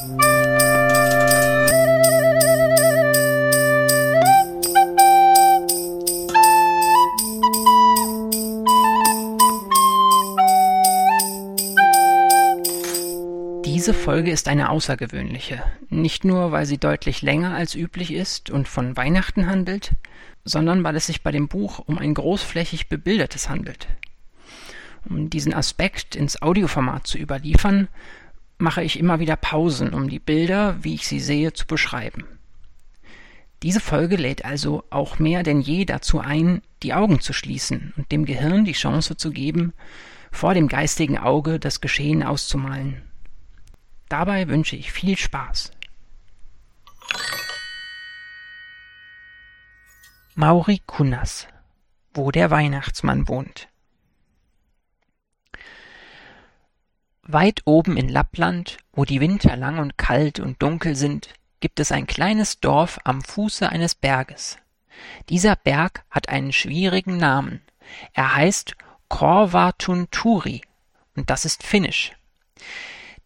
Diese Folge ist eine außergewöhnliche, nicht nur weil sie deutlich länger als üblich ist und von Weihnachten handelt, sondern weil es sich bei dem Buch um ein großflächig bebildertes handelt. Um diesen Aspekt ins Audioformat zu überliefern, mache ich immer wieder Pausen, um die Bilder, wie ich sie sehe, zu beschreiben. Diese Folge lädt also auch mehr denn je dazu ein, die Augen zu schließen und dem Gehirn die Chance zu geben, vor dem geistigen Auge das Geschehen auszumalen. Dabei wünsche ich viel Spaß. Mauri Kunnas Wo der Weihnachtsmann wohnt Weit oben in Lappland, wo die Winter lang und kalt und dunkel sind, gibt es ein kleines Dorf am Fuße eines Berges. Dieser Berg hat einen schwierigen Namen. Er heißt Korvatunturi und das ist finnisch.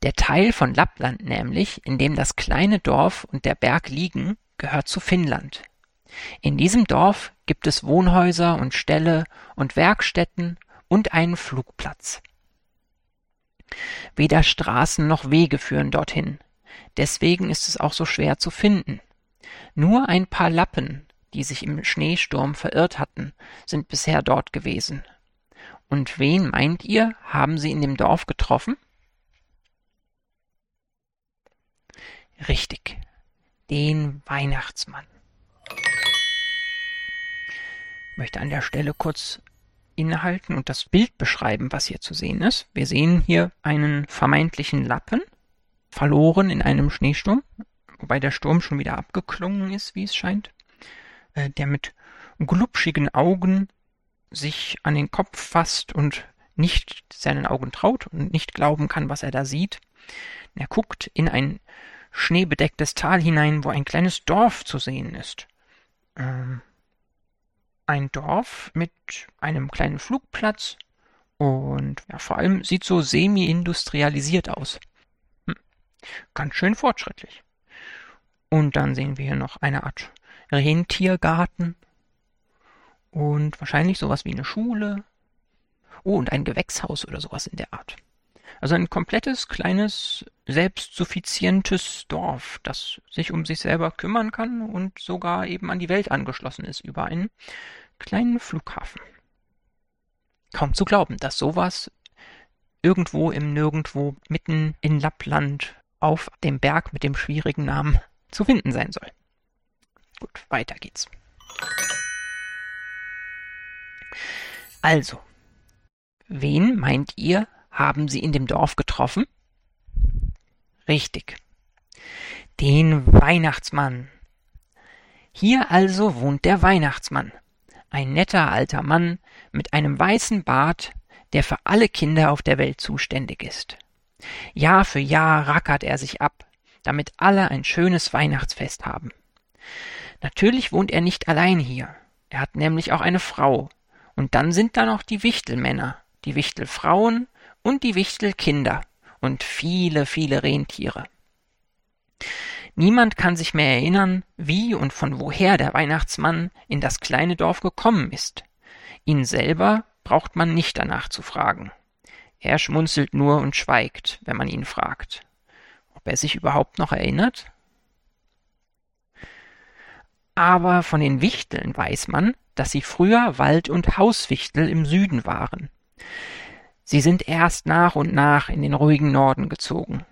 Der Teil von Lappland nämlich, in dem das kleine Dorf und der Berg liegen, gehört zu Finnland. In diesem Dorf gibt es Wohnhäuser und Ställe und Werkstätten und einen Flugplatz. Weder Straßen noch Wege führen dorthin. Deswegen ist es auch so schwer zu finden. Nur ein paar Lappen, die sich im Schneesturm verirrt hatten, sind bisher dort gewesen. Und wen meint ihr, haben sie in dem Dorf getroffen? Richtig, den Weihnachtsmann. Ich möchte an der Stelle kurz innehalten und das Bild beschreiben, was hier zu sehen ist. Wir sehen hier einen vermeintlichen Lappen, verloren in einem Schneesturm, wobei der Sturm schon wieder abgeklungen ist, wie es scheint, äh, der mit glubschigen Augen sich an den Kopf fasst und nicht seinen Augen traut und nicht glauben kann, was er da sieht. Er guckt in ein schneebedecktes Tal hinein, wo ein kleines Dorf zu sehen ist. Ähm, ein Dorf mit einem kleinen Flugplatz und ja, vor allem sieht so semi-industrialisiert aus. Hm. Ganz schön fortschrittlich. Und dann sehen wir hier noch eine Art Rentiergarten und wahrscheinlich sowas wie eine Schule. Oh, und ein Gewächshaus oder sowas in der Art. Also ein komplettes, kleines, selbstsuffizientes Dorf, das sich um sich selber kümmern kann und sogar eben an die Welt angeschlossen ist über einen kleinen Flughafen. Kaum zu glauben, dass sowas irgendwo im Nirgendwo mitten in Lappland auf dem Berg mit dem schwierigen Namen zu finden sein soll. Gut, weiter geht's. Also, wen meint ihr, haben Sie in dem Dorf getroffen? Richtig. Den Weihnachtsmann. Hier also wohnt der Weihnachtsmann. Ein netter alter Mann mit einem weißen Bart, der für alle Kinder auf der Welt zuständig ist. Jahr für Jahr rackert er sich ab, damit alle ein schönes Weihnachtsfest haben. Natürlich wohnt er nicht allein hier. Er hat nämlich auch eine Frau. Und dann sind da noch die Wichtelmänner, die Wichtelfrauen und die Wichtelkinder und viele, viele Rentiere. Niemand kann sich mehr erinnern, wie und von woher der Weihnachtsmann in das kleine Dorf gekommen ist. Ihn selber braucht man nicht danach zu fragen. Er schmunzelt nur und schweigt, wenn man ihn fragt. Ob er sich überhaupt noch erinnert? Aber von den Wichteln weiß man, dass sie früher Wald- und Hauswichtel im Süden waren. Sie sind erst nach und nach in den ruhigen Norden gezogen,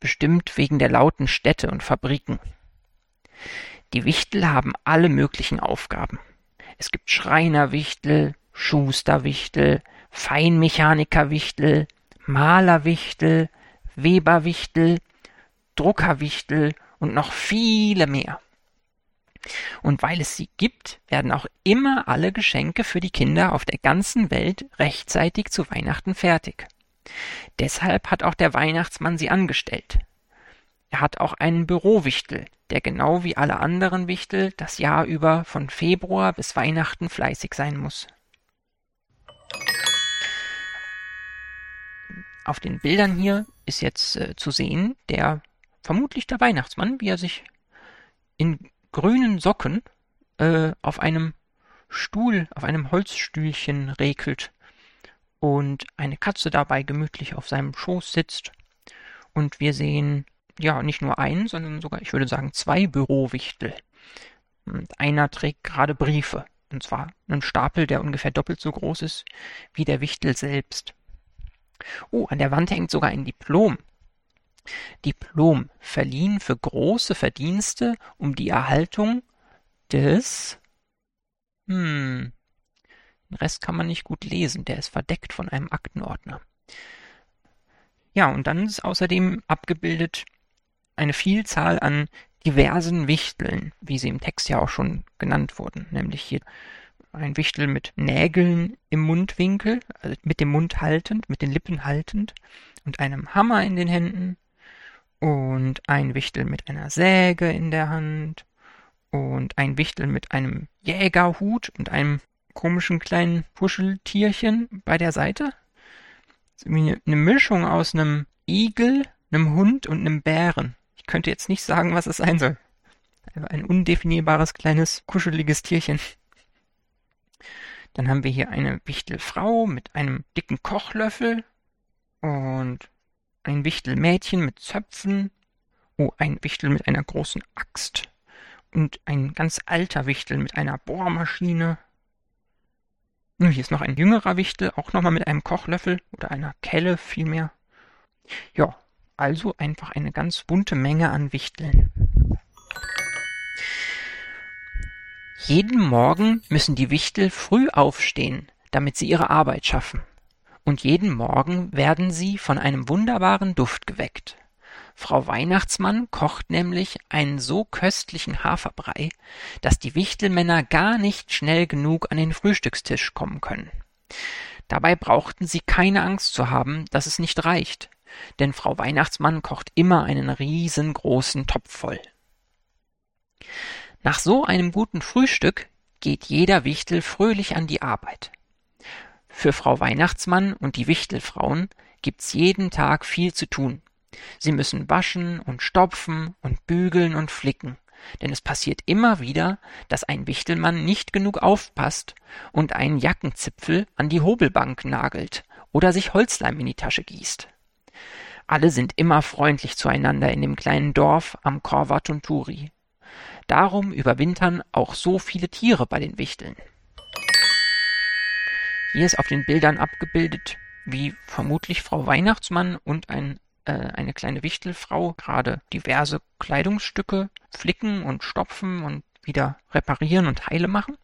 bestimmt wegen der lauten Städte und Fabriken. Die Wichtel haben alle möglichen Aufgaben. Es gibt Schreinerwichtel, Schusterwichtel, Feinmechanikerwichtel, Malerwichtel, Weberwichtel, Druckerwichtel und noch viele mehr. Und weil es sie gibt, werden auch immer alle Geschenke für die Kinder auf der ganzen Welt rechtzeitig zu Weihnachten fertig. Deshalb hat auch der Weihnachtsmann sie angestellt. Er hat auch einen Bürowichtel, der genau wie alle anderen Wichtel das Jahr über von Februar bis Weihnachten fleißig sein muss. Auf den Bildern hier ist jetzt äh, zu sehen der vermutlich der Weihnachtsmann, wie er sich in grünen Socken äh, auf einem Stuhl, auf einem Holzstühlchen regelt und eine Katze dabei gemütlich auf seinem Schoß sitzt. Und wir sehen ja nicht nur einen, sondern sogar, ich würde sagen, zwei Bürowichtel. Und einer trägt gerade Briefe. Und zwar einen Stapel, der ungefähr doppelt so groß ist wie der Wichtel selbst. Oh, an der Wand hängt sogar ein Diplom. Diplom verliehen für große Verdienste um die Erhaltung des hm, den Rest kann man nicht gut lesen, der ist verdeckt von einem Aktenordner. Ja, und dann ist außerdem abgebildet eine Vielzahl an diversen Wichteln, wie sie im Text ja auch schon genannt wurden, nämlich hier ein Wichtel mit Nägeln im Mundwinkel, also mit dem Mund haltend, mit den Lippen haltend und einem Hammer in den Händen und ein Wichtel mit einer Säge in der Hand und ein Wichtel mit einem Jägerhut und einem komischen kleinen Puscheltierchen bei der Seite. Eine Mischung aus einem Igel, einem Hund und einem Bären. Ich könnte jetzt nicht sagen, was es sein soll. Ein undefinierbares kleines kuscheliges Tierchen. Dann haben wir hier eine Wichtelfrau mit einem dicken Kochlöffel und ein Wichtelmädchen mit Zöpfen. Oh, ein Wichtel mit einer großen Axt und ein ganz alter Wichtel mit einer Bohrmaschine. Nun, hier ist noch ein jüngerer Wichtel, auch nochmal mit einem Kochlöffel oder einer Kelle vielmehr. Ja, also einfach eine ganz bunte Menge an Wichteln. Jeden Morgen müssen die Wichtel früh aufstehen, damit sie ihre Arbeit schaffen. Und jeden Morgen werden sie von einem wunderbaren Duft geweckt. Frau Weihnachtsmann kocht nämlich einen so köstlichen Haferbrei, dass die Wichtelmänner gar nicht schnell genug an den Frühstückstisch kommen können. Dabei brauchten sie keine Angst zu haben, dass es nicht reicht, denn Frau Weihnachtsmann kocht immer einen riesengroßen Topf voll. Nach so einem guten Frühstück geht jeder Wichtel fröhlich an die Arbeit. Für Frau Weihnachtsmann und die Wichtelfrauen gibt's jeden Tag viel zu tun. Sie müssen waschen und stopfen und bügeln und flicken, denn es passiert immer wieder, dass ein Wichtelmann nicht genug aufpasst und einen Jackenzipfel an die Hobelbank nagelt oder sich Holzleim in die Tasche gießt. Alle sind immer freundlich zueinander in dem kleinen Dorf am Korvatunturi. Darum überwintern auch so viele Tiere bei den Wichteln. Hier ist auf den Bildern abgebildet, wie vermutlich Frau Weihnachtsmann und ein äh, eine kleine Wichtelfrau gerade diverse Kleidungsstücke flicken und stopfen und wieder reparieren und heile machen.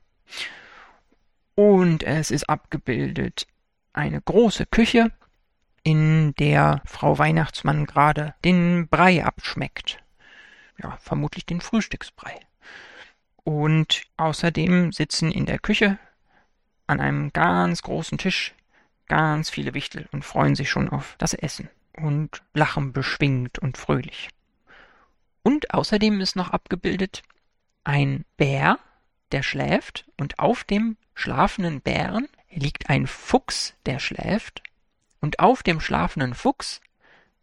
Und es ist abgebildet eine große Küche, in der Frau Weihnachtsmann gerade den Brei abschmeckt. Ja, vermutlich den Frühstücksbrei. Und außerdem sitzen in der Küche an einem ganz großen Tisch ganz viele Wichtel und freuen sich schon auf das Essen und lachen beschwingt und fröhlich. Und außerdem ist noch abgebildet ein Bär, der schläft, und auf dem schlafenden Bären liegt ein Fuchs, der schläft, und auf dem schlafenden Fuchs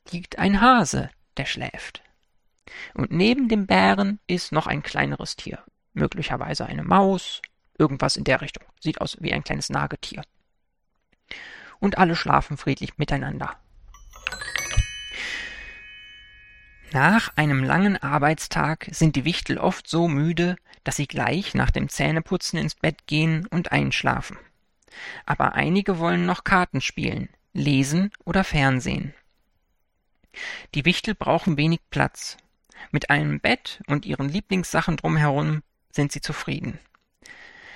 liegt ein Hase, der schläft. Und neben dem Bären ist noch ein kleineres Tier, möglicherweise eine Maus, irgendwas in der Richtung. Sieht aus wie ein kleines Nagetier. Und alle schlafen friedlich miteinander. Nach einem langen Arbeitstag sind die Wichtel oft so müde, dass sie gleich nach dem Zähneputzen ins Bett gehen und einschlafen. Aber einige wollen noch Karten spielen, lesen oder Fernsehen. Die Wichtel brauchen wenig Platz. Mit einem Bett und ihren Lieblingssachen drumherum sind sie zufrieden.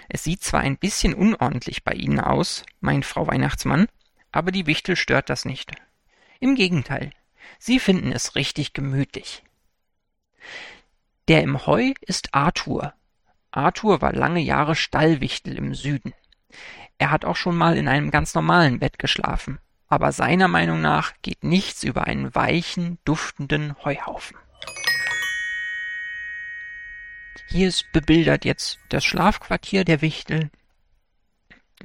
Es sieht zwar ein bisschen unordentlich bei ihnen aus, meint Frau Weihnachtsmann, aber die Wichtel stört das nicht. Im Gegenteil, Sie finden es richtig gemütlich. Der im Heu ist Arthur. Arthur war lange Jahre Stallwichtel im Süden. Er hat auch schon mal in einem ganz normalen Bett geschlafen, aber seiner Meinung nach geht nichts über einen weichen, duftenden Heuhaufen. Hier ist bebildert jetzt das Schlafquartier der Wichtel.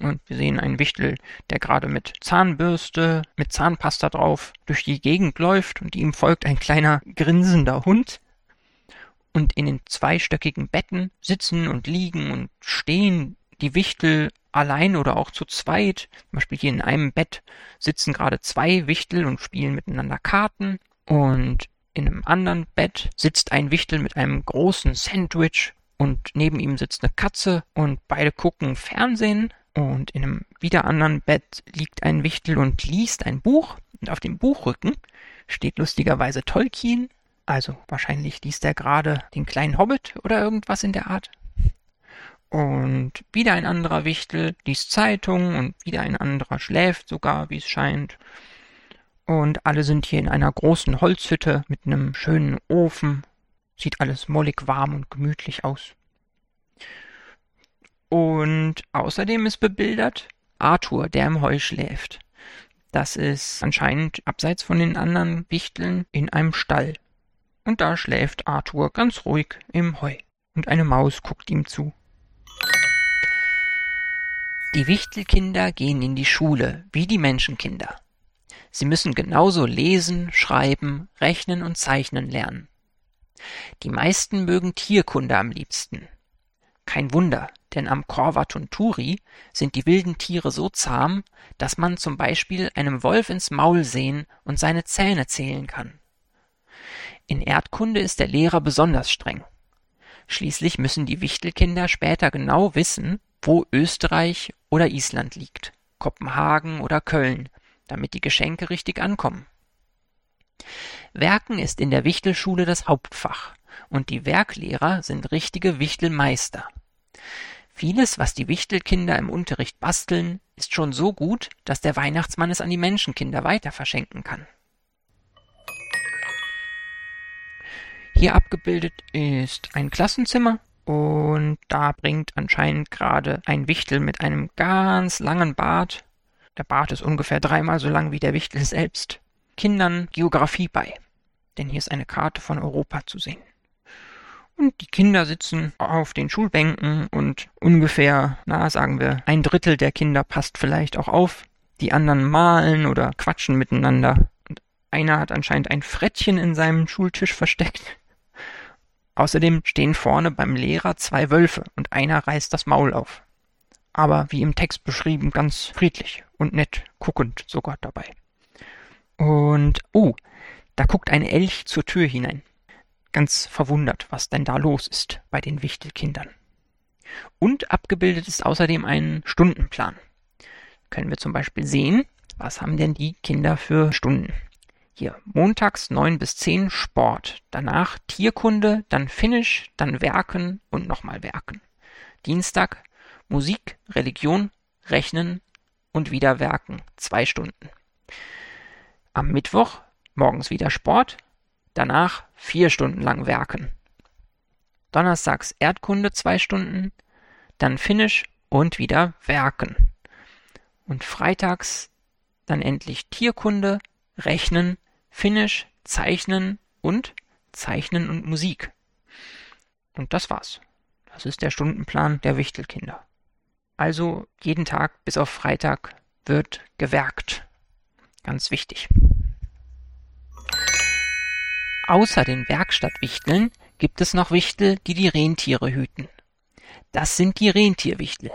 Und wir sehen einen Wichtel, der gerade mit Zahnbürste, mit Zahnpasta drauf durch die Gegend läuft und ihm folgt ein kleiner grinsender Hund. Und in den zweistöckigen Betten sitzen und liegen und stehen die Wichtel allein oder auch zu zweit. Zum Beispiel hier in einem Bett sitzen gerade zwei Wichtel und spielen miteinander Karten. Und in einem anderen Bett sitzt ein Wichtel mit einem großen Sandwich und neben ihm sitzt eine Katze und beide gucken Fernsehen. Und in einem wieder anderen Bett liegt ein Wichtel und liest ein Buch. Und auf dem Buchrücken steht lustigerweise Tolkien. Also wahrscheinlich liest er gerade den kleinen Hobbit oder irgendwas in der Art. Und wieder ein anderer Wichtel liest Zeitung und wieder ein anderer schläft sogar, wie es scheint. Und alle sind hier in einer großen Holzhütte mit einem schönen Ofen. Sieht alles mollig warm und gemütlich aus. Und außerdem ist bebildert Arthur, der im Heu schläft. Das ist anscheinend abseits von den anderen Wichteln in einem Stall. Und da schläft Arthur ganz ruhig im Heu. Und eine Maus guckt ihm zu. Die Wichtelkinder gehen in die Schule, wie die Menschenkinder. Sie müssen genauso lesen, schreiben, rechnen und zeichnen lernen. Die meisten mögen Tierkunde am liebsten. Kein Wunder, denn am Korvatunturi sind die wilden Tiere so zahm, dass man zum Beispiel einem Wolf ins Maul sehen und seine Zähne zählen kann. In Erdkunde ist der Lehrer besonders streng. Schließlich müssen die Wichtelkinder später genau wissen, wo Österreich oder Island liegt, Kopenhagen oder Köln, damit die Geschenke richtig ankommen. Werken ist in der Wichtelschule das Hauptfach und die Werklehrer sind richtige Wichtelmeister. Vieles, was die Wichtelkinder im Unterricht basteln, ist schon so gut, dass der Weihnachtsmann es an die Menschenkinder weiter verschenken kann. Hier abgebildet ist ein Klassenzimmer und da bringt anscheinend gerade ein Wichtel mit einem ganz langen Bart, der Bart ist ungefähr dreimal so lang wie der Wichtel selbst, Kindern Geographie bei. Denn hier ist eine Karte von Europa zu sehen. Und die Kinder sitzen auf den Schulbänken und ungefähr, na, sagen wir, ein Drittel der Kinder passt vielleicht auch auf. Die anderen malen oder quatschen miteinander. Und einer hat anscheinend ein Frettchen in seinem Schultisch versteckt. Außerdem stehen vorne beim Lehrer zwei Wölfe und einer reißt das Maul auf. Aber wie im Text beschrieben, ganz friedlich und nett, guckend sogar dabei. Und, oh, da guckt ein Elch zur Tür hinein. Ganz verwundert, was denn da los ist bei den Wichtelkindern. Und abgebildet ist außerdem ein Stundenplan. Können wir zum Beispiel sehen, was haben denn die Kinder für Stunden? Hier, montags neun bis zehn Sport, danach Tierkunde, dann Finnisch, dann Werken und nochmal Werken. Dienstag Musik, Religion, Rechnen und wieder Werken, zwei Stunden. Am Mittwoch morgens wieder Sport, danach vier Stunden lang Werken. Donnerstags Erdkunde zwei Stunden, dann Finnisch und wieder Werken. Und freitags dann endlich Tierkunde, Rechnen, Finnisch, Zeichnen und Zeichnen und Musik. Und das war's. Das ist der Stundenplan der Wichtelkinder. Also jeden Tag bis auf Freitag wird gewerkt. Ganz wichtig. Außer den Werkstattwichteln gibt es noch Wichtel, die die Rentiere hüten. Das sind die Rentierwichtel.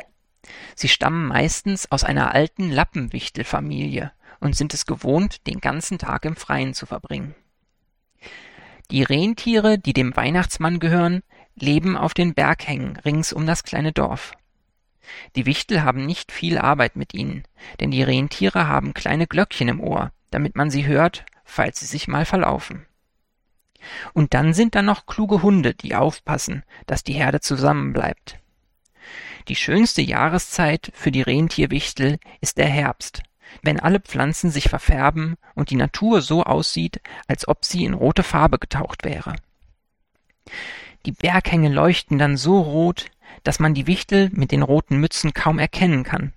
Sie stammen meistens aus einer alten Lappenwichtelfamilie und sind es gewohnt, den ganzen Tag im Freien zu verbringen. Die Rentiere, die dem Weihnachtsmann gehören, leben auf den Berghängen rings um das kleine Dorf. Die Wichtel haben nicht viel Arbeit mit ihnen, denn die Rentiere haben kleine Glöckchen im Ohr, damit man sie hört, falls sie sich mal verlaufen. Und dann sind da noch kluge Hunde, die aufpassen, dass die Herde zusammenbleibt. Die schönste Jahreszeit für die Rentierwichtel ist der Herbst, wenn alle Pflanzen sich verfärben und die Natur so aussieht, als ob sie in rote Farbe getaucht wäre. Die Berghänge leuchten dann so rot, dass man die Wichtel mit den roten Mützen kaum erkennen kann.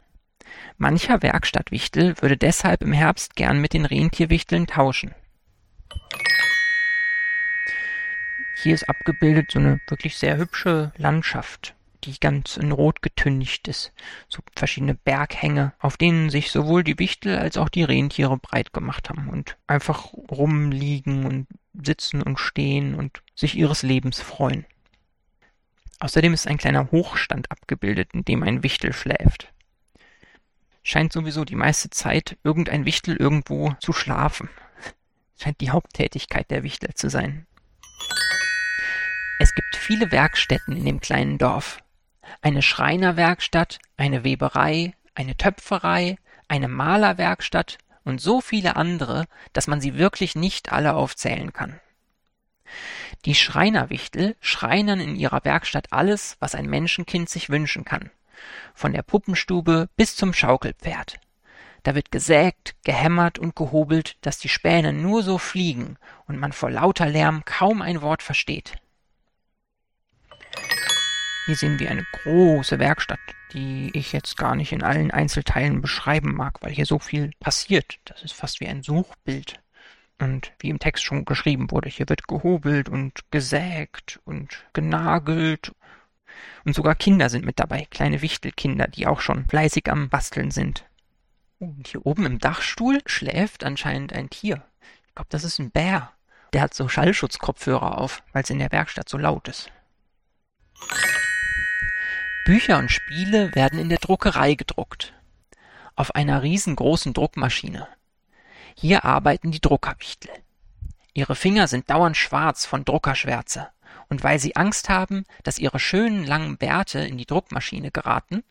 Mancher Werkstattwichtel würde deshalb im Herbst gern mit den Rentierwichteln tauschen. Hier ist abgebildet so eine wirklich sehr hübsche Landschaft. Die ganz in Rot getüncht ist. So verschiedene Berghänge, auf denen sich sowohl die Wichtel als auch die Rentiere breit gemacht haben und einfach rumliegen und sitzen und stehen und sich ihres Lebens freuen. Außerdem ist ein kleiner Hochstand abgebildet, in dem ein Wichtel schläft. Scheint sowieso die meiste Zeit irgendein Wichtel irgendwo zu schlafen. Scheint die Haupttätigkeit der Wichtel zu sein. Es gibt viele Werkstätten in dem kleinen Dorf. Eine Schreinerwerkstatt, eine Weberei, eine Töpferei, eine Malerwerkstatt und so viele andere, dass man sie wirklich nicht alle aufzählen kann. Die Schreinerwichtel schreinern in ihrer Werkstatt alles, was ein Menschenkind sich wünschen kann. Von der Puppenstube bis zum Schaukelpferd. Da wird gesägt, gehämmert und gehobelt, dass die Späne nur so fliegen und man vor lauter Lärm kaum ein Wort versteht. Hier sehen wir eine große Werkstatt, die ich jetzt gar nicht in allen Einzelteilen beschreiben mag, weil hier so viel passiert. Das ist fast wie ein Suchbild. Und wie im Text schon geschrieben wurde, hier wird gehobelt und gesägt und genagelt. Und sogar Kinder sind mit dabei, kleine Wichtelkinder, die auch schon fleißig am Basteln sind. Und hier oben im Dachstuhl schläft anscheinend ein Tier. Ich glaube, das ist ein Bär. Der hat so Schallschutzkopfhörer auf, weil es in der Werkstatt so laut ist. Bücher und Spiele werden in der Druckerei gedruckt. Auf einer riesengroßen Druckmaschine. Hier arbeiten die Druckerwichtel. Ihre Finger sind dauernd schwarz von Druckerschwärze, und weil sie Angst haben, dass ihre schönen langen Bärte in die Druckmaschine geraten,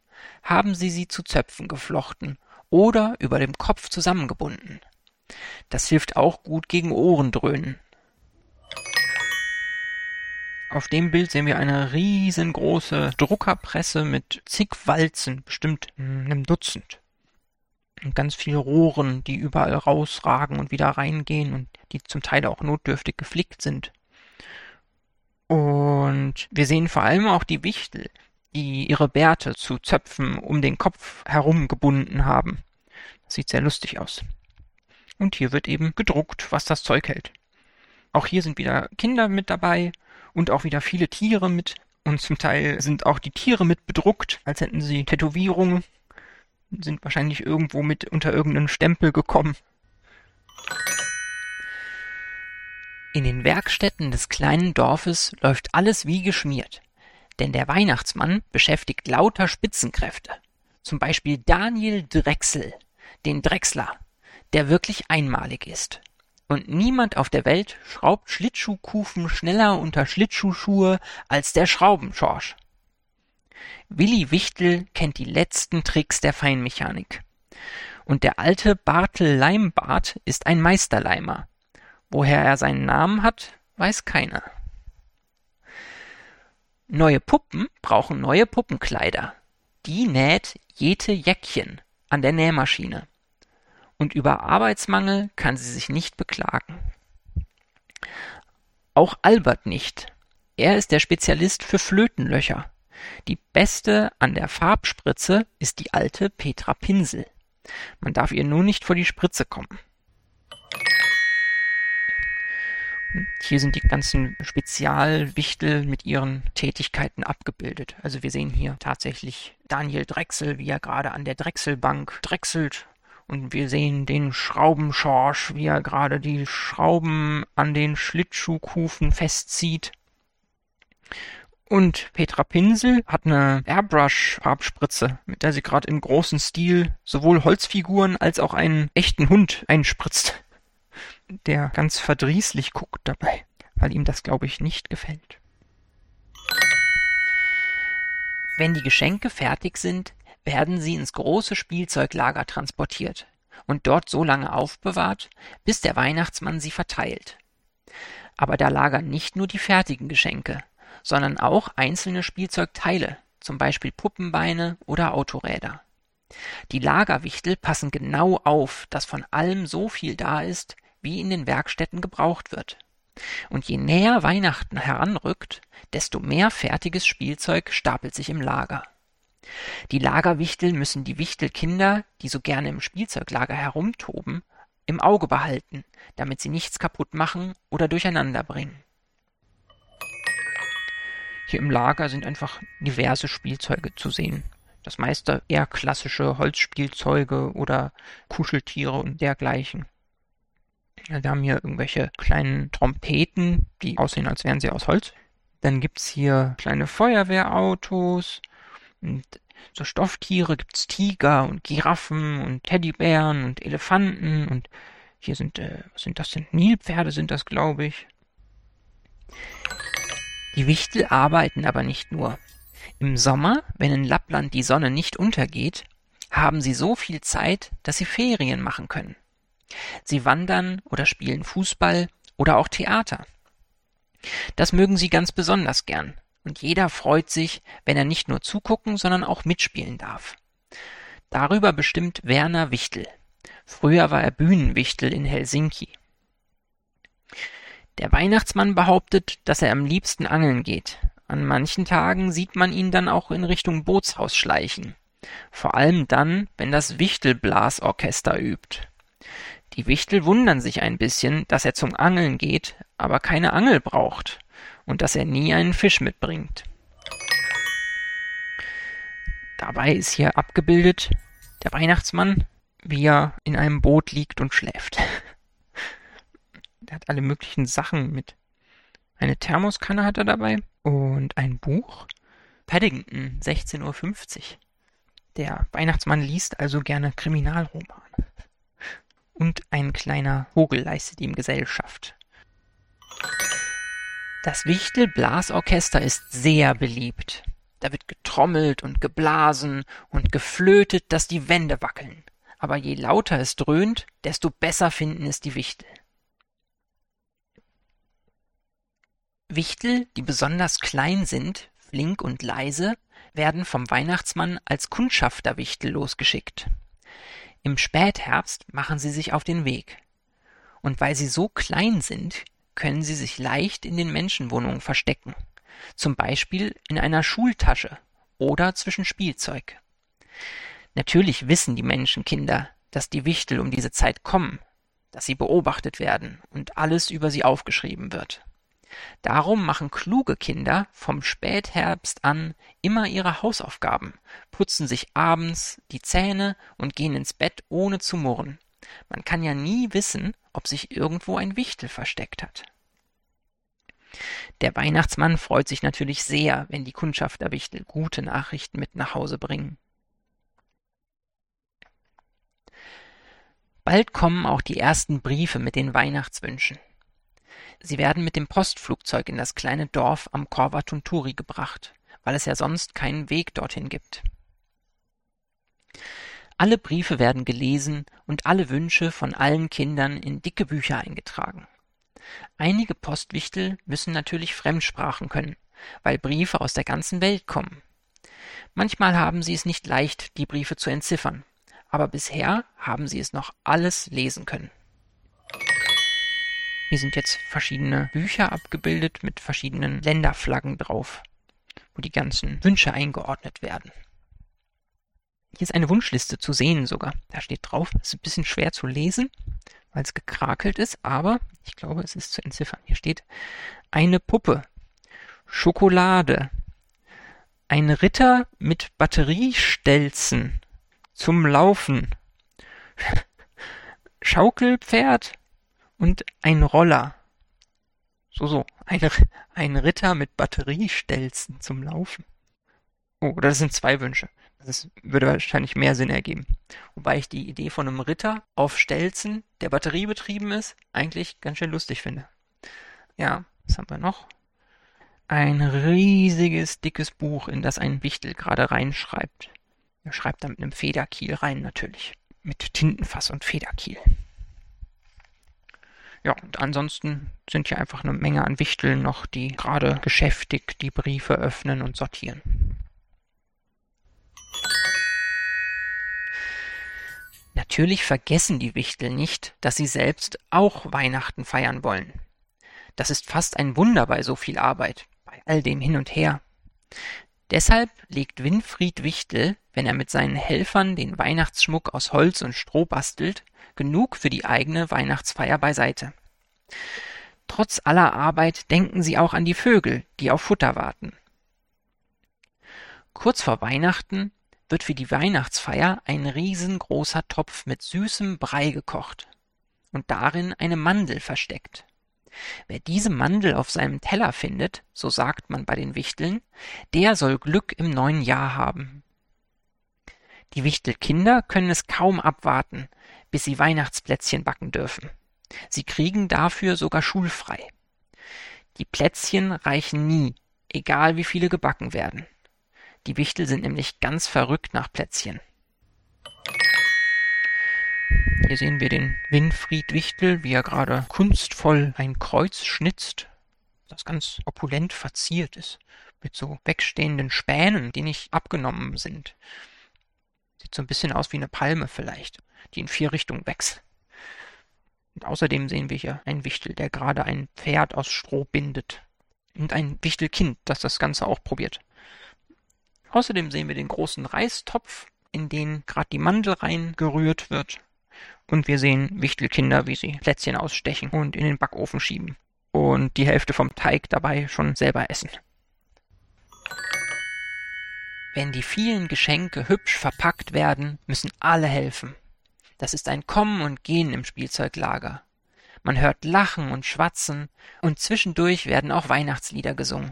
haben sie sie zu Zöpfen geflochten oder über dem Kopf zusammengebunden. Das hilft auch gut gegen Ohrendröhnen. Auf dem Bild sehen wir eine riesengroße Druckerpresse mit zig Walzen, bestimmt einem Dutzend und ganz viele Rohren, die überall rausragen und wieder reingehen und die zum Teil auch notdürftig geflickt sind. Und wir sehen vor allem auch die Wichtel, die ihre Bärte zu Zöpfen um den Kopf herum gebunden haben. Das sieht sehr lustig aus. Und hier wird eben gedruckt, was das Zeug hält. Auch hier sind wieder Kinder mit dabei und auch wieder viele Tiere mit. Und zum Teil sind auch die Tiere mit bedruckt, als hätten sie Tätowierungen sind wahrscheinlich irgendwo mit unter irgendeinen Stempel gekommen. In den Werkstätten des kleinen Dorfes läuft alles wie geschmiert, denn der Weihnachtsmann beschäftigt lauter Spitzenkräfte, zum Beispiel Daniel Drechsel, den Drechsler, der wirklich einmalig ist. Und niemand auf der Welt schraubt Schlittschuhkufen schneller unter Schlittschuhschuhe als der Schraubenschorsch. Willi Wichtel kennt die letzten Tricks der Feinmechanik. Und der alte Bartel Leimbart ist ein Meisterleimer. Woher er seinen Namen hat, weiß keiner. Neue Puppen brauchen neue Puppenkleider. Die näht Jete Jäckchen an der Nähmaschine. Und über Arbeitsmangel kann sie sich nicht beklagen. Auch Albert nicht. Er ist der Spezialist für Flötenlöcher. Die beste an der Farbspritze ist die alte Petra Pinsel. Man darf ihr nur nicht vor die Spritze kommen. Hier sind die ganzen Spezialwichtel mit ihren Tätigkeiten abgebildet. Also wir sehen hier tatsächlich Daniel Drechsel, wie er gerade an der Drechselbank drechselt. Und wir sehen den Schraubenschorsch, wie er gerade die Schrauben an den Schlittschuhkufen festzieht. Und Petra Pinsel hat eine Airbrush-Farbspritze, mit der sie gerade in großem Stil sowohl Holzfiguren als auch einen echten Hund einspritzt, der ganz verdrießlich guckt dabei, weil ihm das, glaube ich, nicht gefällt. Wenn die Geschenke fertig sind, werden sie ins große Spielzeuglager transportiert und dort so lange aufbewahrt, bis der Weihnachtsmann sie verteilt. Aber da lagern nicht nur die fertigen Geschenke, sondern auch einzelne Spielzeugteile, zum Beispiel Puppenbeine oder Autoräder. Die Lagerwichtel passen genau auf, dass von allem so viel da ist, wie in den Werkstätten gebraucht wird. Und je näher Weihnachten heranrückt, desto mehr fertiges Spielzeug stapelt sich im Lager. Die Lagerwichtel müssen die Wichtelkinder, die so gerne im Spielzeuglager herumtoben, im Auge behalten, damit sie nichts kaputt machen oder durcheinander bringen. Hier im Lager sind einfach diverse Spielzeuge zu sehen. Das meiste eher klassische Holzspielzeuge oder Kuscheltiere und dergleichen. Wir haben hier irgendwelche kleinen Trompeten, die aussehen, als wären sie aus Holz. Dann gibt's hier kleine Feuerwehrautos und so Stofftiere gibt's Tiger und Giraffen und Teddybären und Elefanten und hier sind, äh, was sind das denn? Nilpferde sind das, glaube ich. Die Wichtel arbeiten aber nicht nur. Im Sommer, wenn in Lappland die Sonne nicht untergeht, haben sie so viel Zeit, dass sie Ferien machen können. Sie wandern oder spielen Fußball oder auch Theater. Das mögen sie ganz besonders gern, und jeder freut sich, wenn er nicht nur zugucken, sondern auch mitspielen darf. Darüber bestimmt Werner Wichtel. Früher war er Bühnenwichtel in Helsinki. Der Weihnachtsmann behauptet, dass er am liebsten angeln geht, an manchen Tagen sieht man ihn dann auch in Richtung Bootshaus schleichen. Vor allem dann, wenn das Wichtelblasorchester übt. Die Wichtel wundern sich ein bisschen, dass er zum Angeln geht, aber keine Angel braucht und dass er nie einen Fisch mitbringt. Dabei ist hier abgebildet der Weihnachtsmann, wie er in einem Boot liegt und schläft. er hat alle möglichen Sachen mit. Eine Thermoskanne hat er dabei und ein Buch. Paddington, 16.50 Uhr. Der Weihnachtsmann liest also gerne Kriminalromane. Und ein kleiner Vogel leistet ihm Gesellschaft. Das Wichtel-Blasorchester ist sehr beliebt. Da wird getrommelt und geblasen und geflötet, dass die Wände wackeln. Aber je lauter es dröhnt, desto besser finden es die Wichtel. Wichtel, die besonders klein sind, flink und leise, werden vom Weihnachtsmann als Kundschafterwichtel losgeschickt. Im Spätherbst machen sie sich auf den Weg. Und weil sie so klein sind, können sie sich leicht in den Menschenwohnungen verstecken, zum Beispiel in einer Schultasche oder zwischen Spielzeug. Natürlich wissen die Menschenkinder, dass die Wichtel um diese Zeit kommen, dass sie beobachtet werden und alles über sie aufgeschrieben wird. Darum machen kluge Kinder vom Spätherbst an immer ihre Hausaufgaben, putzen sich abends die Zähne und gehen ins Bett ohne zu murren. Man kann ja nie wissen, ob sich irgendwo ein Wichtel versteckt hat. Der Weihnachtsmann freut sich natürlich sehr, wenn die Kundschafterwichtel gute Nachrichten mit nach Hause bringen. Bald kommen auch die ersten Briefe mit den Weihnachtswünschen. Sie werden mit dem Postflugzeug in das kleine Dorf am Korvatunturi gebracht, weil es ja sonst keinen Weg dorthin gibt. Alle Briefe werden gelesen und alle Wünsche von allen Kindern in dicke Bücher eingetragen. Einige Postwichtel müssen natürlich Fremdsprachen können, weil Briefe aus der ganzen Welt kommen. Manchmal haben sie es nicht leicht, die Briefe zu entziffern, aber bisher haben sie es noch alles lesen können. Hier sind jetzt verschiedene Bücher abgebildet mit verschiedenen Länderflaggen drauf, wo die ganzen Wünsche eingeordnet werden. Hier ist eine Wunschliste zu sehen sogar. Da steht drauf, ist ein bisschen schwer zu lesen, weil es gekrakelt ist, aber ich glaube, es ist zu entziffern. Hier steht eine Puppe, Schokolade, ein Ritter mit Batteriestelzen zum Laufen, Schaukelpferd, und ein Roller. So, so. Ein, ein Ritter mit Batteriestelzen zum Laufen. Oh, das sind zwei Wünsche. Das würde wahrscheinlich mehr Sinn ergeben. Wobei ich die Idee von einem Ritter auf Stelzen, der batteriebetrieben ist, eigentlich ganz schön lustig finde. Ja, was haben wir noch? Ein riesiges, dickes Buch, in das ein Wichtel gerade reinschreibt. Er schreibt da mit einem Federkiel rein, natürlich. Mit Tintenfass und Federkiel. Ja, und ansonsten sind hier einfach eine Menge an Wichteln noch, die gerade geschäftig die Briefe öffnen und sortieren. Natürlich vergessen die Wichtel nicht, dass sie selbst auch Weihnachten feiern wollen. Das ist fast ein Wunder bei so viel Arbeit, bei all dem Hin und Her. Deshalb legt Winfried Wichtel, wenn er mit seinen Helfern den Weihnachtsschmuck aus Holz und Stroh bastelt, genug für die eigene Weihnachtsfeier beiseite. Trotz aller Arbeit denken sie auch an die Vögel, die auf Futter warten. Kurz vor Weihnachten wird für die Weihnachtsfeier ein riesengroßer Topf mit süßem Brei gekocht und darin eine Mandel versteckt. Wer diese Mandel auf seinem Teller findet, so sagt man bei den Wichteln, der soll Glück im neuen Jahr haben. Die Wichtelkinder können es kaum abwarten, bis sie Weihnachtsplätzchen backen dürfen. Sie kriegen dafür sogar schulfrei. Die Plätzchen reichen nie, egal wie viele gebacken werden. Die Wichtel sind nämlich ganz verrückt nach Plätzchen. Hier sehen wir den Winfried Wichtel, wie er gerade kunstvoll ein Kreuz schnitzt, das ganz opulent verziert ist, mit so wegstehenden Spänen, die nicht abgenommen sind. Sieht so ein bisschen aus wie eine Palme vielleicht, die in vier Richtungen wächst. Und außerdem sehen wir hier einen Wichtel, der gerade ein Pferd aus Stroh bindet. Und ein Wichtelkind, das das Ganze auch probiert. Außerdem sehen wir den großen Reistopf, in den gerade die Mandel reingerührt wird. Und wir sehen Wichtelkinder, wie sie Plätzchen ausstechen und in den Backofen schieben. Und die Hälfte vom Teig dabei schon selber essen. Wenn die vielen Geschenke hübsch verpackt werden, müssen alle helfen. Das ist ein Kommen und Gehen im Spielzeuglager. Man hört Lachen und Schwatzen, und zwischendurch werden auch Weihnachtslieder gesungen.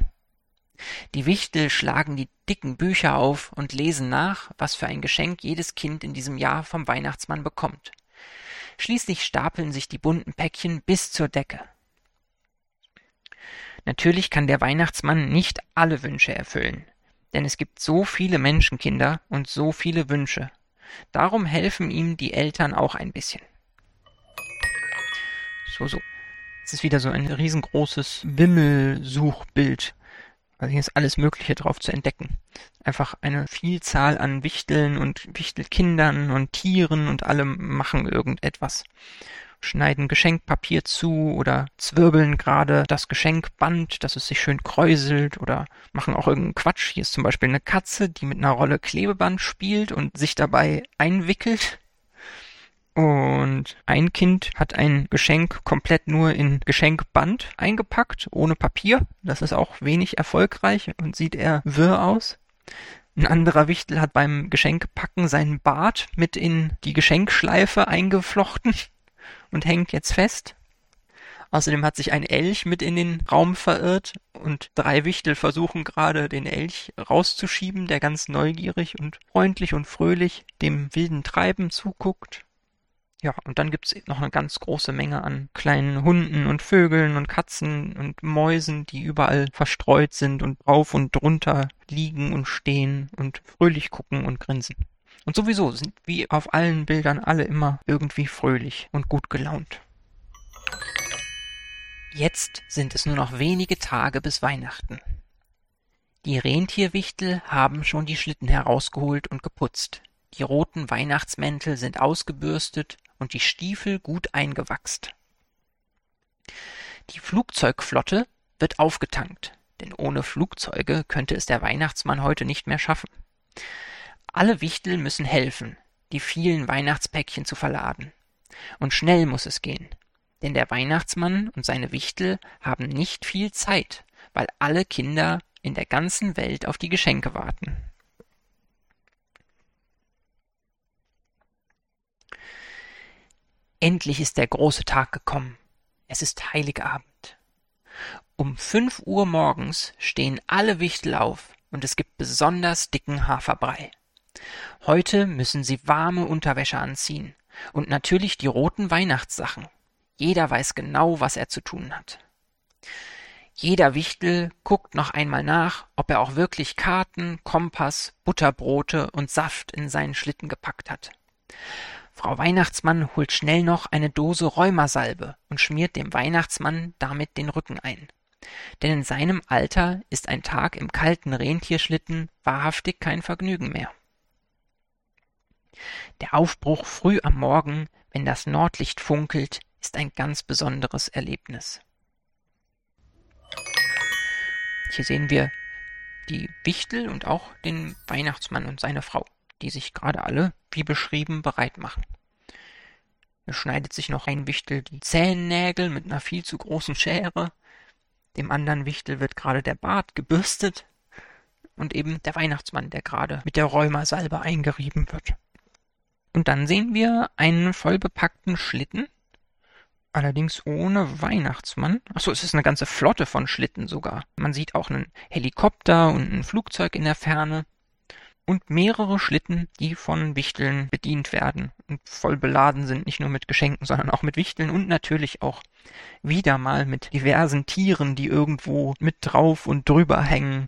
Die Wichtel schlagen die dicken Bücher auf und lesen nach, was für ein Geschenk jedes Kind in diesem Jahr vom Weihnachtsmann bekommt. Schließlich stapeln sich die bunten Päckchen bis zur Decke. Natürlich kann der Weihnachtsmann nicht alle Wünsche erfüllen denn es gibt so viele Menschenkinder und so viele Wünsche. Darum helfen ihm die Eltern auch ein bisschen. So, so. Es ist wieder so ein riesengroßes Wimmelsuchbild. Also hier ist alles Mögliche drauf zu entdecken. Einfach eine Vielzahl an Wichteln und Wichtelkindern und Tieren und alle machen irgendetwas schneiden Geschenkpapier zu oder zwirbeln gerade das Geschenkband, dass es sich schön kräuselt oder machen auch irgendeinen Quatsch. Hier ist zum Beispiel eine Katze, die mit einer Rolle Klebeband spielt und sich dabei einwickelt. Und ein Kind hat ein Geschenk komplett nur in Geschenkband eingepackt, ohne Papier. Das ist auch wenig erfolgreich und sieht eher wirr aus. Ein anderer Wichtel hat beim Geschenkpacken seinen Bart mit in die Geschenkschleife eingeflochten und hängt jetzt fest. Außerdem hat sich ein Elch mit in den Raum verirrt und drei Wichtel versuchen gerade den Elch rauszuschieben, der ganz neugierig und freundlich und fröhlich dem wilden Treiben zuguckt. Ja, und dann gibt's noch eine ganz große Menge an kleinen Hunden und Vögeln und Katzen und Mäusen, die überall verstreut sind und rauf und drunter liegen und stehen und fröhlich gucken und grinsen. Und sowieso sind wie auf allen Bildern alle immer irgendwie fröhlich und gut gelaunt. Jetzt sind es nur noch wenige Tage bis Weihnachten. Die Rentierwichtel haben schon die Schlitten herausgeholt und geputzt. Die roten Weihnachtsmäntel sind ausgebürstet und die Stiefel gut eingewachst. Die Flugzeugflotte wird aufgetankt, denn ohne Flugzeuge könnte es der Weihnachtsmann heute nicht mehr schaffen. Alle Wichtel müssen helfen, die vielen Weihnachtspäckchen zu verladen. Und schnell muss es gehen, denn der Weihnachtsmann und seine Wichtel haben nicht viel Zeit, weil alle Kinder in der ganzen Welt auf die Geschenke warten. Endlich ist der große Tag gekommen. Es ist Heiligabend. Um fünf Uhr morgens stehen alle Wichtel auf und es gibt besonders dicken Haferbrei. Heute müssen sie warme Unterwäsche anziehen und natürlich die roten Weihnachtssachen. Jeder weiß genau, was er zu tun hat. Jeder Wichtel guckt noch einmal nach, ob er auch wirklich Karten, Kompass, Butterbrote und Saft in seinen Schlitten gepackt hat. Frau Weihnachtsmann holt schnell noch eine Dose Rheumasalbe und schmiert dem Weihnachtsmann damit den Rücken ein. Denn in seinem Alter ist ein Tag im kalten Rentierschlitten wahrhaftig kein Vergnügen mehr. Der Aufbruch früh am Morgen, wenn das Nordlicht funkelt, ist ein ganz besonderes Erlebnis. Hier sehen wir die Wichtel und auch den Weihnachtsmann und seine Frau, die sich gerade alle, wie beschrieben, bereit machen. Er schneidet sich noch ein Wichtel die Zehennägel mit einer viel zu großen Schere. Dem anderen Wichtel wird gerade der Bart gebürstet. und eben der Weihnachtsmann, der gerade mit der Rheumasalbe eingerieben wird. Und dann sehen wir einen vollbepackten Schlitten, allerdings ohne Weihnachtsmann. Achso, es ist eine ganze Flotte von Schlitten sogar. Man sieht auch einen Helikopter und ein Flugzeug in der Ferne und mehrere Schlitten, die von Wichteln bedient werden und voll beladen sind, nicht nur mit Geschenken, sondern auch mit Wichteln und natürlich auch wieder mal mit diversen Tieren, die irgendwo mit drauf und drüber hängen.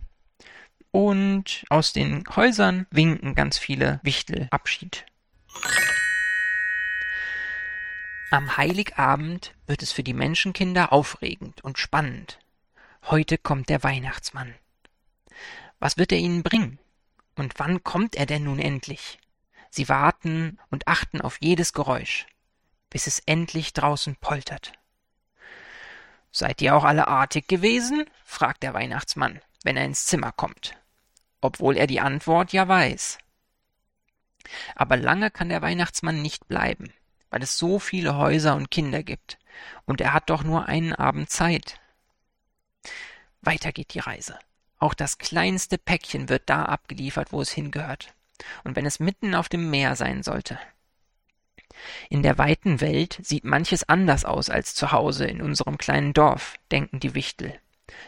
Und aus den Häusern winken ganz viele Wichtel Abschied. Am Heiligabend wird es für die Menschenkinder aufregend und spannend. Heute kommt der Weihnachtsmann. Was wird er ihnen bringen? Und wann kommt er denn nun endlich? Sie warten und achten auf jedes Geräusch, bis es endlich draußen poltert. Seid ihr auch alle artig gewesen? fragt der Weihnachtsmann, wenn er ins Zimmer kommt, obwohl er die Antwort ja weiß. Aber lange kann der Weihnachtsmann nicht bleiben, weil es so viele Häuser und Kinder gibt, und er hat doch nur einen Abend Zeit. Weiter geht die Reise. Auch das kleinste Päckchen wird da abgeliefert, wo es hingehört. Und wenn es mitten auf dem Meer sein sollte. In der weiten Welt sieht manches anders aus als zu Hause in unserem kleinen Dorf, denken die Wichtel.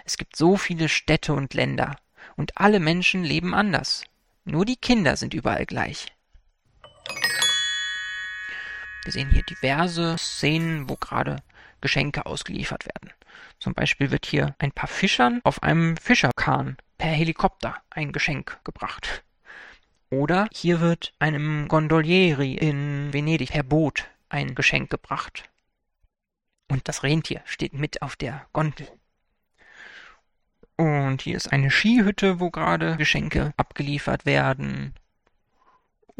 Es gibt so viele Städte und Länder, und alle Menschen leben anders. Nur die Kinder sind überall gleich. Wir sehen hier diverse Szenen, wo gerade Geschenke ausgeliefert werden. Zum Beispiel wird hier ein paar Fischern auf einem Fischerkahn per Helikopter ein Geschenk gebracht. Oder hier wird einem Gondolieri in Venedig per Boot ein Geschenk gebracht. Und das Rentier steht mit auf der Gondel. Und hier ist eine Skihütte, wo gerade Geschenke abgeliefert werden.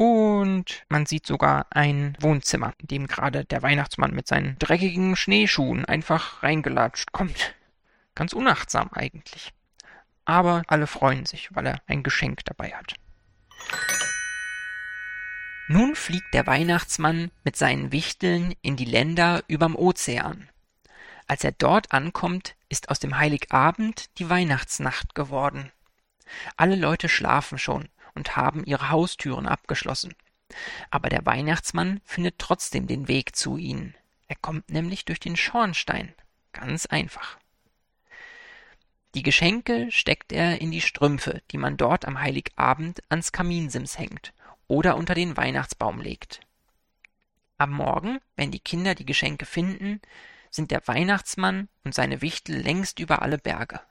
Und man sieht sogar ein Wohnzimmer, in dem gerade der Weihnachtsmann mit seinen dreckigen Schneeschuhen einfach reingelatscht kommt. Ganz unachtsam eigentlich. Aber alle freuen sich, weil er ein Geschenk dabei hat. Nun fliegt der Weihnachtsmann mit seinen Wichteln in die Länder überm Ozean. Als er dort ankommt, ist aus dem Heiligabend die Weihnachtsnacht geworden. Alle Leute schlafen schon, und haben ihre Haustüren abgeschlossen. Aber der Weihnachtsmann findet trotzdem den Weg zu ihnen. Er kommt nämlich durch den Schornstein. Ganz einfach. Die Geschenke steckt er in die Strümpfe, die man dort am Heiligabend ans Kaminsims hängt oder unter den Weihnachtsbaum legt. Am Morgen, wenn die Kinder die Geschenke finden, sind der Weihnachtsmann und seine Wichtel längst über alle Berge.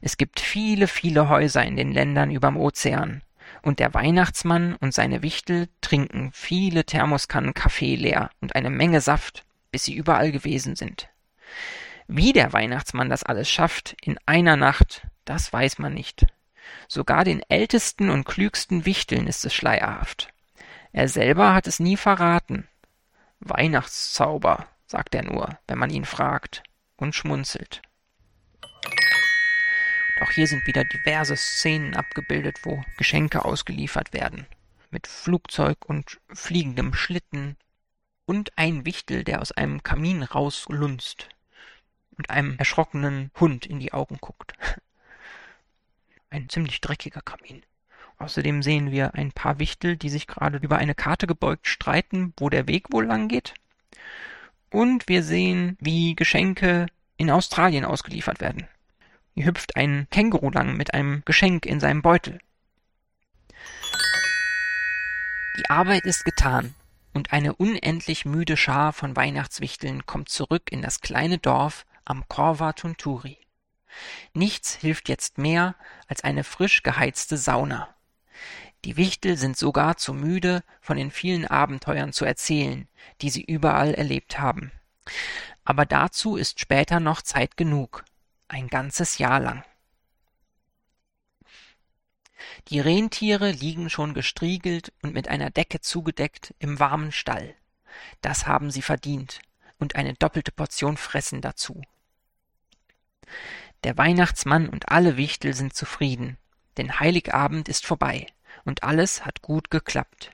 Es gibt viele, viele Häuser in den Ländern überm Ozean. Und der Weihnachtsmann und seine Wichtel trinken viele Thermoskannen Kaffee leer und eine Menge Saft, bis sie überall gewesen sind. Wie der Weihnachtsmann das alles schafft, in einer Nacht, das weiß man nicht. Sogar den ältesten und klügsten Wichteln ist es schleierhaft. Er selber hat es nie verraten. Weihnachtszauber, sagt er nur, wenn man ihn fragt, und schmunzelt. Auch hier sind wieder diverse Szenen abgebildet, wo Geschenke ausgeliefert werden. Mit Flugzeug und fliegendem Schlitten und ein Wichtel, der aus einem Kamin rauslunzt und einem erschrockenen Hund in die Augen guckt. Ein ziemlich dreckiger Kamin. Außerdem sehen wir ein paar Wichtel, die sich gerade über eine Karte gebeugt streiten, wo der Weg wohl lang geht. Und wir sehen, wie Geschenke in Australien ausgeliefert werden. Hüpft ein Känguru lang mit einem Geschenk in seinem Beutel. Die Arbeit ist getan, und eine unendlich müde Schar von Weihnachtswichteln kommt zurück in das kleine Dorf am Corva Tunturi. Nichts hilft jetzt mehr als eine frisch geheizte Sauna. Die Wichtel sind sogar zu müde, von den vielen Abenteuern zu erzählen, die sie überall erlebt haben. Aber dazu ist später noch Zeit genug, ein ganzes Jahr lang. Die Rentiere liegen schon gestriegelt und mit einer Decke zugedeckt im warmen Stall. Das haben sie verdient und eine doppelte Portion Fressen dazu. Der Weihnachtsmann und alle Wichtel sind zufrieden, denn Heiligabend ist vorbei und alles hat gut geklappt.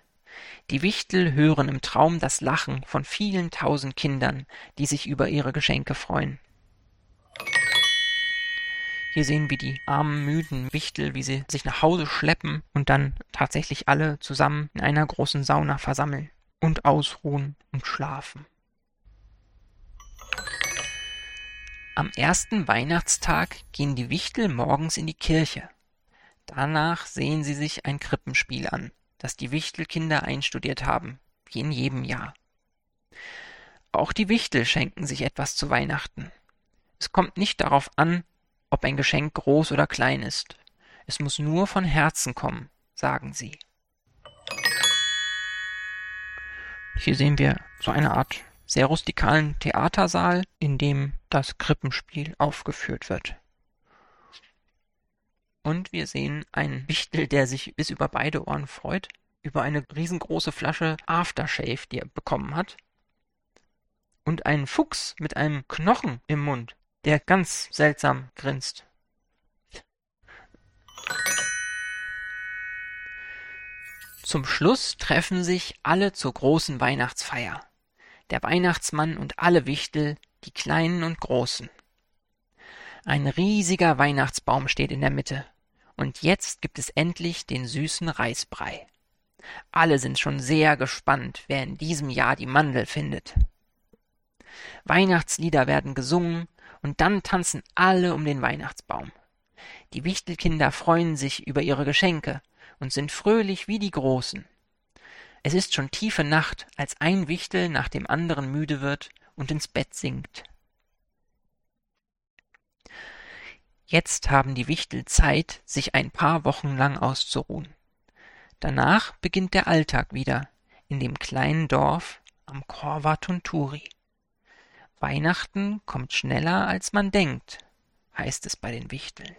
Die Wichtel hören im Traum das Lachen von vielen tausend Kindern, die sich über ihre Geschenke freuen. Hier sehen wir die armen, müden Wichtel, wie sie sich nach Hause schleppen und dann tatsächlich alle zusammen in einer großen Sauna versammeln und ausruhen und schlafen. Am ersten Weihnachtstag gehen die Wichtel morgens in die Kirche. Danach sehen sie sich ein Krippenspiel an, das die Wichtelkinder einstudiert haben, wie in jedem Jahr. Auch die Wichtel schenken sich etwas zu Weihnachten. Es kommt nicht darauf an, ob ein Geschenk groß oder klein ist. Es muss nur von Herzen kommen, sagen sie. Hier sehen wir so eine Art sehr rustikalen Theatersaal, in dem das Krippenspiel aufgeführt wird. Und wir sehen einen Wichtel, der sich bis über beide Ohren freut, über eine riesengroße Flasche Aftershave, die er bekommen hat. Und einen Fuchs mit einem Knochen im Mund, der ganz seltsam grinst. Zum Schluss treffen sich alle zur großen Weihnachtsfeier. Der Weihnachtsmann und alle Wichtel, die Kleinen und Großen. Ein riesiger Weihnachtsbaum steht in der Mitte. Und jetzt gibt es endlich den süßen Reisbrei. Alle sind schon sehr gespannt, wer in diesem Jahr die Mandel findet. Weihnachtslieder werden gesungen, und dann tanzen alle um den Weihnachtsbaum. Die Wichtelkinder freuen sich über ihre Geschenke und sind fröhlich wie die Großen. Es ist schon tiefe Nacht, als ein Wichtel nach dem anderen müde wird und ins Bett sinkt. Jetzt haben die Wichtel Zeit, sich ein paar Wochen lang auszuruhen. Danach beginnt der Alltag wieder in dem kleinen Dorf am Korva Tunturi. Weihnachten kommt schneller, als man denkt, heißt es bei den Wichteln.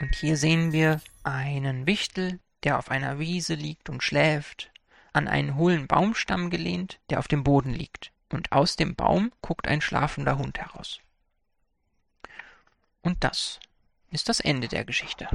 Und hier sehen wir einen Wichtel, der auf einer Wiese liegt und schläft, an einen hohlen Baumstamm gelehnt, der auf dem Boden liegt. Und aus dem Baum guckt ein schlafender Hund heraus. Und das ist das Ende der Geschichte.